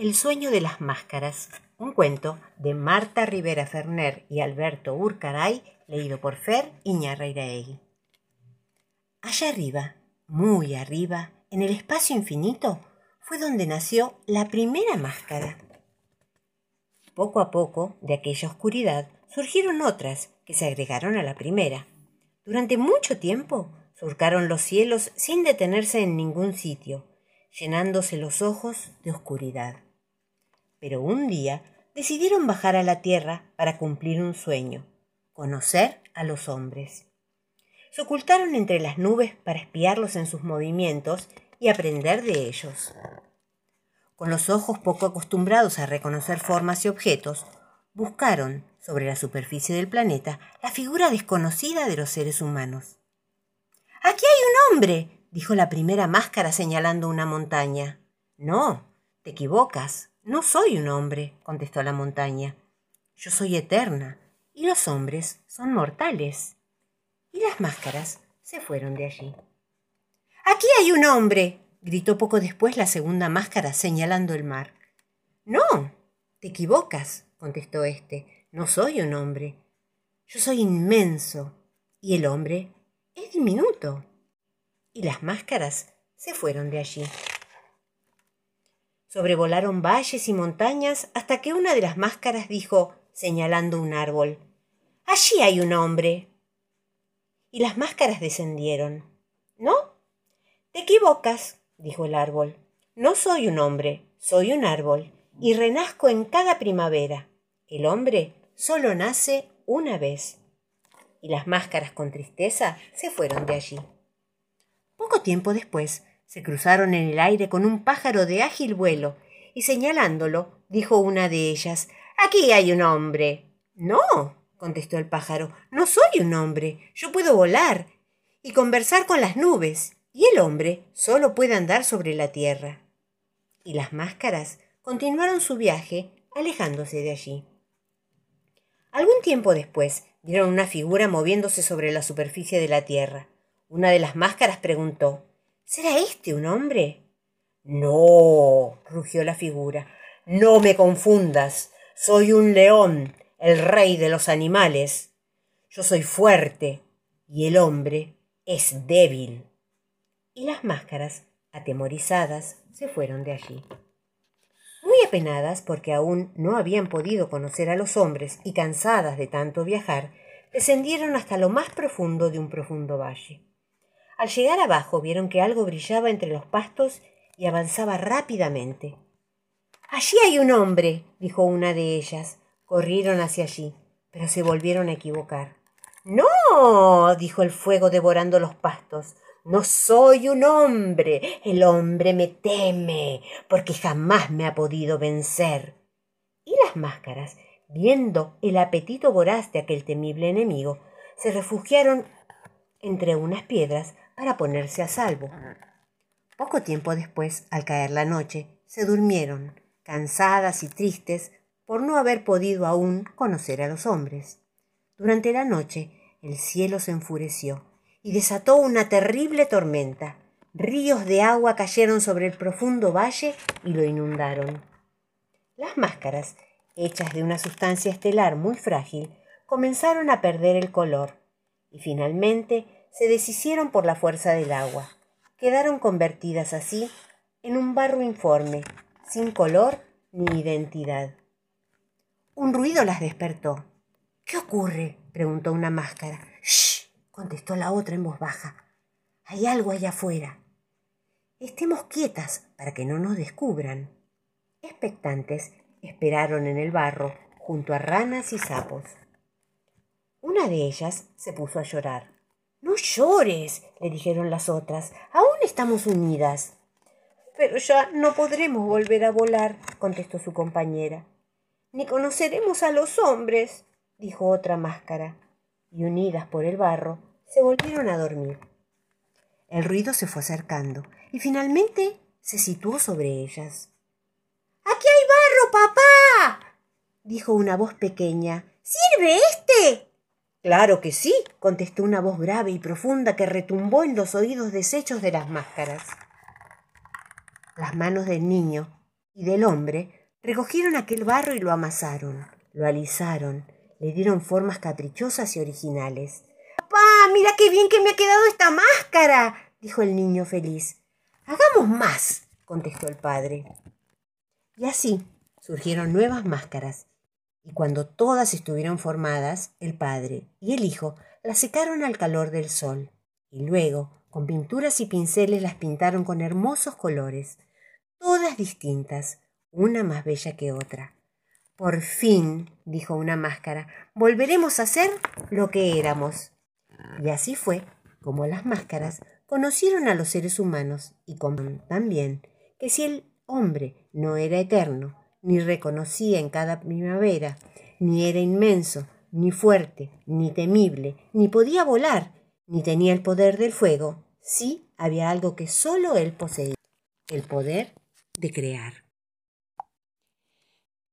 El sueño de las máscaras, un cuento de Marta Rivera Ferner y Alberto Urcaray, leído por Fer Iñarreiraegui. Allá arriba, muy arriba, en el espacio infinito, fue donde nació la primera máscara. Poco a poco, de aquella oscuridad, surgieron otras que se agregaron a la primera. Durante mucho tiempo surcaron los cielos sin detenerse en ningún sitio, llenándose los ojos de oscuridad pero un día decidieron bajar a la tierra para cumplir un sueño, conocer a los hombres. Se ocultaron entre las nubes para espiarlos en sus movimientos y aprender de ellos. Con los ojos poco acostumbrados a reconocer formas y objetos, buscaron, sobre la superficie del planeta, la figura desconocida de los seres humanos. Aquí hay un hombre, dijo la primera máscara señalando una montaña. No, te equivocas, no soy un hombre, contestó la montaña. Yo soy eterna, y los hombres son mortales. Y las máscaras se fueron de allí. Aquí hay un hombre, gritó poco después la segunda máscara señalando el mar. No, te equivocas, contestó éste. No soy un hombre. Yo soy inmenso, y el hombre es diminuto. Y las máscaras se fueron de allí. Sobrevolaron valles y montañas hasta que una de las máscaras dijo, señalando un árbol, Allí hay un hombre. Y las máscaras descendieron. ¿No? Te equivocas, dijo el árbol. No soy un hombre, soy un árbol, y renazco en cada primavera. El hombre solo nace una vez. Y las máscaras con tristeza se fueron de allí. Poco tiempo después, se cruzaron en el aire con un pájaro de ágil vuelo, y señalándolo, dijo una de ellas Aquí hay un hombre. No, contestó el pájaro, no soy un hombre. Yo puedo volar y conversar con las nubes, y el hombre solo puede andar sobre la tierra. Y las máscaras continuaron su viaje, alejándose de allí. Algún tiempo después vieron una figura moviéndose sobre la superficie de la tierra. Una de las máscaras preguntó ¿Será este un hombre? No, rugió la figura. No me confundas. Soy un león, el rey de los animales. Yo soy fuerte y el hombre es débil. Y las máscaras, atemorizadas, se fueron de allí. Muy apenadas porque aún no habían podido conocer a los hombres y cansadas de tanto viajar, descendieron hasta lo más profundo de un profundo valle. Al llegar abajo vieron que algo brillaba entre los pastos y avanzaba rápidamente. Allí hay un hombre, dijo una de ellas. Corrieron hacia allí, pero se volvieron a equivocar. No, dijo el fuego devorando los pastos. No soy un hombre. El hombre me teme, porque jamás me ha podido vencer. Y las máscaras, viendo el apetito voraz de aquel temible enemigo, se refugiaron entre unas piedras para ponerse a salvo. Poco tiempo después, al caer la noche, se durmieron, cansadas y tristes por no haber podido aún conocer a los hombres. Durante la noche el cielo se enfureció y desató una terrible tormenta. Ríos de agua cayeron sobre el profundo valle y lo inundaron. Las máscaras, hechas de una sustancia estelar muy frágil, comenzaron a perder el color y finalmente se deshicieron por la fuerza del agua. Quedaron convertidas así en un barro informe, sin color ni identidad. Un ruido las despertó. ¿Qué ocurre? preguntó una máscara. ¡Shh! contestó la otra en voz baja. Hay algo allá afuera. Estemos quietas para que no nos descubran. Expectantes, esperaron en el barro, junto a ranas y sapos. Una de ellas se puso a llorar. No llores, le dijeron las otras. Aún estamos unidas. Pero ya no podremos volver a volar, contestó su compañera. Ni conoceremos a los hombres, dijo otra máscara. Y unidas por el barro, se volvieron a dormir. El ruido se fue acercando y finalmente se situó sobre ellas. Aquí hay barro, papá. dijo una voz pequeña. ¿Sirve este? Claro que sí, contestó una voz grave y profunda que retumbó en los oídos deshechos de las máscaras. Las manos del niño y del hombre, recogieron aquel barro y lo amasaron, lo alisaron, le dieron formas caprichosas y originales. ¡Papá, mira qué bien que me ha quedado esta máscara! dijo el niño feliz. Hagamos más, contestó el padre. Y así surgieron nuevas máscaras, y cuando todas estuvieron formadas, el padre y el hijo las secaron al calor del sol, y luego, con pinturas y pinceles, las pintaron con hermosos colores, todas distintas, una más bella que otra. Por fin, dijo una máscara, volveremos a ser lo que éramos. Y así fue como las máscaras conocieron a los seres humanos y también que si el hombre no era eterno, ni reconocía en cada primavera, ni era inmenso, ni fuerte, ni temible, ni podía volar, ni tenía el poder del fuego, sí había algo que sólo él poseía, el poder de crear.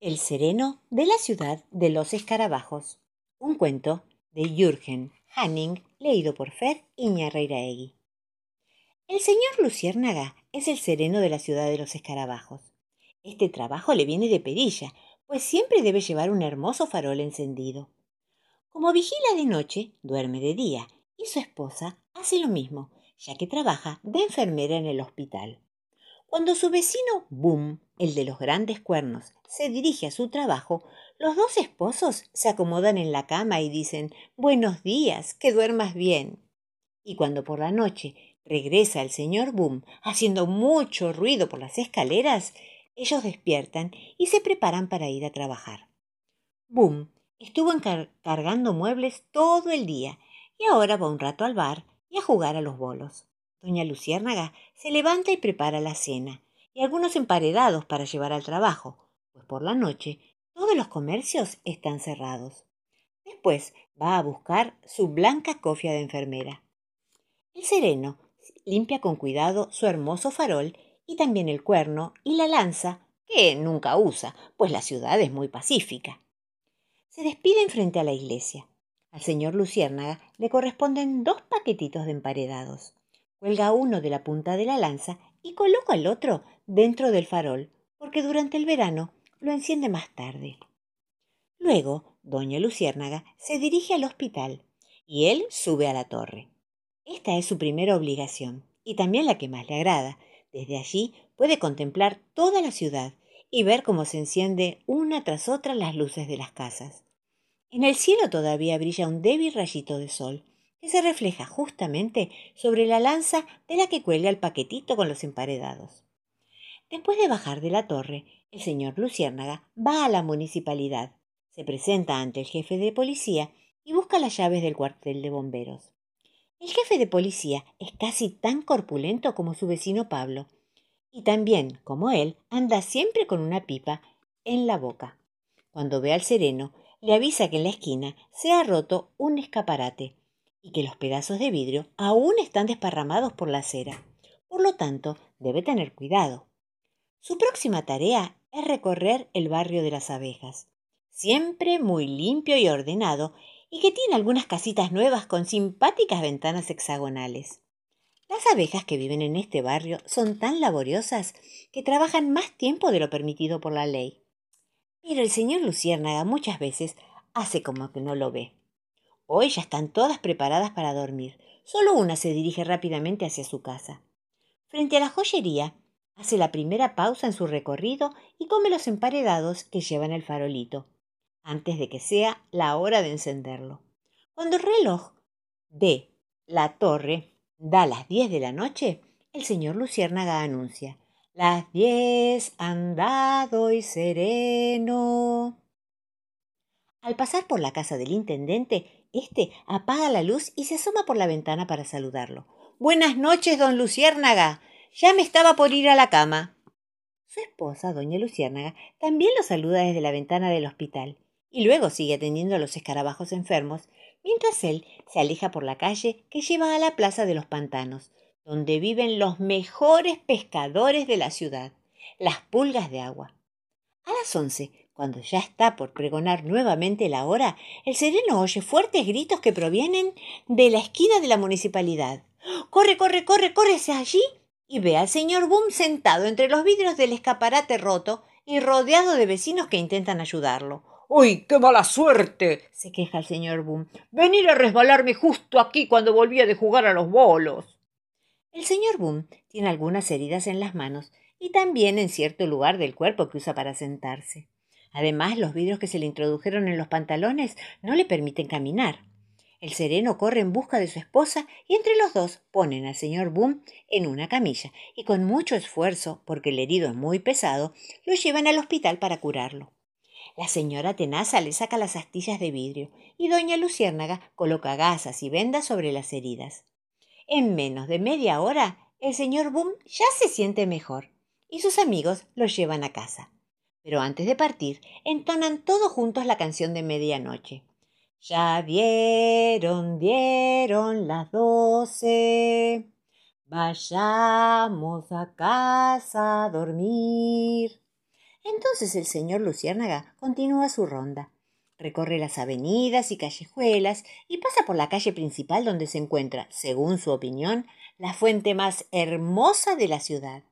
El sereno de la ciudad de los escarabajos. Un cuento de Jürgen Hanning, leído por Fer Iñarreiraegui. El señor Luciérnaga es el sereno de la ciudad de los escarabajos. Este trabajo le viene de perilla, pues siempre debe llevar un hermoso farol encendido. Como vigila de noche, duerme de día, y su esposa hace lo mismo, ya que trabaja de enfermera en el hospital. Cuando su vecino Boom, el de los grandes cuernos, se dirige a su trabajo, los dos esposos se acomodan en la cama y dicen Buenos días, que duermas bien. Y cuando por la noche regresa el señor Boom, haciendo mucho ruido por las escaleras, ellos despiertan y se preparan para ir a trabajar. Boom estuvo cargando muebles todo el día y ahora va un rato al bar y a jugar a los bolos. Doña Luciérnaga se levanta y prepara la cena y algunos emparedados para llevar al trabajo, pues por la noche todos los comercios están cerrados. Después va a buscar su blanca cofia de enfermera. El sereno limpia con cuidado su hermoso farol y también el cuerno y la lanza, que nunca usa, pues la ciudad es muy pacífica. Se despiden frente a la iglesia. Al señor Luciérnaga le corresponden dos paquetitos de emparedados. Cuelga uno de la punta de la lanza y coloca el otro dentro del farol, porque durante el verano lo enciende más tarde. Luego, doña Luciérnaga se dirige al hospital y él sube a la torre. Esta es su primera obligación y también la que más le agrada, desde allí puede contemplar toda la ciudad y ver cómo se enciende una tras otra las luces de las casas. En el cielo todavía brilla un débil rayito de sol, que se refleja justamente sobre la lanza de la que cuelga el paquetito con los emparedados. Después de bajar de la torre, el señor Luciérnaga va a la municipalidad, se presenta ante el jefe de policía y busca las llaves del cuartel de bomberos. El jefe de policía es casi tan corpulento como su vecino Pablo, y también, como él, anda siempre con una pipa en la boca. Cuando ve al sereno, le avisa que en la esquina se ha roto un escaparate y que los pedazos de vidrio aún están desparramados por la acera. Por lo tanto, debe tener cuidado. Su próxima tarea es recorrer el barrio de las abejas, siempre muy limpio y ordenado y que tiene algunas casitas nuevas con simpáticas ventanas hexagonales. Las abejas que viven en este barrio son tan laboriosas que trabajan más tiempo de lo permitido por la ley. Pero el señor Luciérnaga muchas veces hace como que no lo ve. Hoy ya están todas preparadas para dormir. Solo una se dirige rápidamente hacia su casa. Frente a la joyería, hace la primera pausa en su recorrido y come los emparedados que llevan el farolito antes de que sea la hora de encenderlo. Cuando el reloj de la torre da las diez de la noche, el señor Luciérnaga anuncia Las diez han dado y sereno. Al pasar por la casa del intendente, éste apaga la luz y se asoma por la ventana para saludarlo. Buenas noches, don Luciérnaga. Ya me estaba por ir a la cama. Su esposa, doña Luciérnaga, también lo saluda desde la ventana del hospital y luego sigue atendiendo a los escarabajos enfermos, mientras él se aleja por la calle que lleva a la plaza de los pantanos, donde viven los mejores pescadores de la ciudad, las pulgas de agua. A las once, cuando ya está por pregonar nuevamente la hora, el sereno oye fuertes gritos que provienen de la esquina de la municipalidad. Corre, corre, corre, hacia allí y ve al señor Boom sentado entre los vidrios del escaparate roto y rodeado de vecinos que intentan ayudarlo. ¡Uy, qué mala suerte! se queja el señor Boom. Venir a resbalarme justo aquí cuando volvía de jugar a los bolos. El señor Boom tiene algunas heridas en las manos y también en cierto lugar del cuerpo que usa para sentarse. Además, los vidrios que se le introdujeron en los pantalones no le permiten caminar. El sereno corre en busca de su esposa y entre los dos ponen al señor Boom en una camilla y con mucho esfuerzo, porque el herido es muy pesado, lo llevan al hospital para curarlo. La señora Tenaza le saca las astillas de vidrio y doña Luciérnaga coloca gasas y vendas sobre las heridas. En menos de media hora, el señor Boom ya se siente mejor y sus amigos lo llevan a casa. Pero antes de partir, entonan todos juntos la canción de medianoche. Ya dieron, dieron las doce. Vayamos a casa a dormir. Entonces el señor Luciérnaga continúa su ronda. Recorre las avenidas y callejuelas y pasa por la calle principal donde se encuentra, según su opinión, la fuente más hermosa de la ciudad.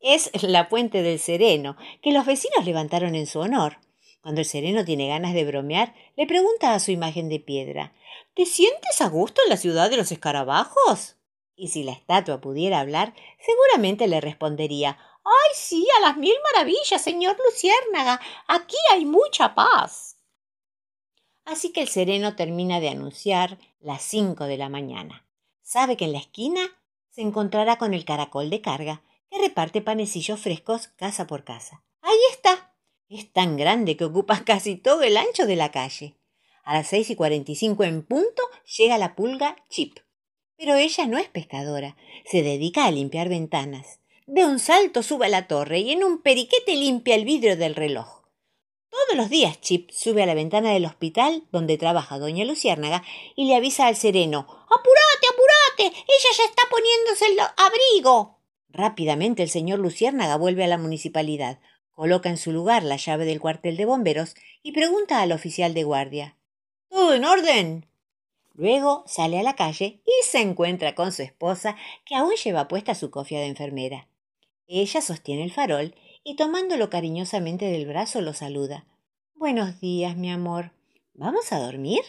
Es la Fuente del Sereno, que los vecinos levantaron en su honor. Cuando el sereno tiene ganas de bromear, le pregunta a su imagen de piedra ¿Te sientes a gusto en la ciudad de los escarabajos? Y si la estatua pudiera hablar, seguramente le respondería ¡Ay, sí, a las mil maravillas, señor Luciérnaga! Aquí hay mucha paz. Así que el sereno termina de anunciar las cinco de la mañana. Sabe que en la esquina se encontrará con el caracol de carga, que reparte panecillos frescos casa por casa. Ahí está, es tan grande que ocupa casi todo el ancho de la calle. A las seis y cuarenta y cinco en punto llega la pulga Chip. Pero ella no es pescadora, se dedica a limpiar ventanas. De un salto sube a la torre y en un periquete limpia el vidrio del reloj. Todos los días Chip sube a la ventana del hospital donde trabaja doña Luciérnaga y le avisa al sereno ¡Apurate, apurate! Ella ya está poniéndose el abrigo. Rápidamente el señor Luciérnaga vuelve a la municipalidad coloca en su lugar la llave del cuartel de bomberos y pregunta al oficial de guardia ¿Todo en orden? Luego sale a la calle y se encuentra con su esposa, que aún lleva puesta su cofia de enfermera. Ella sostiene el farol y tomándolo cariñosamente del brazo lo saluda. Buenos días, mi amor. ¿Vamos a dormir?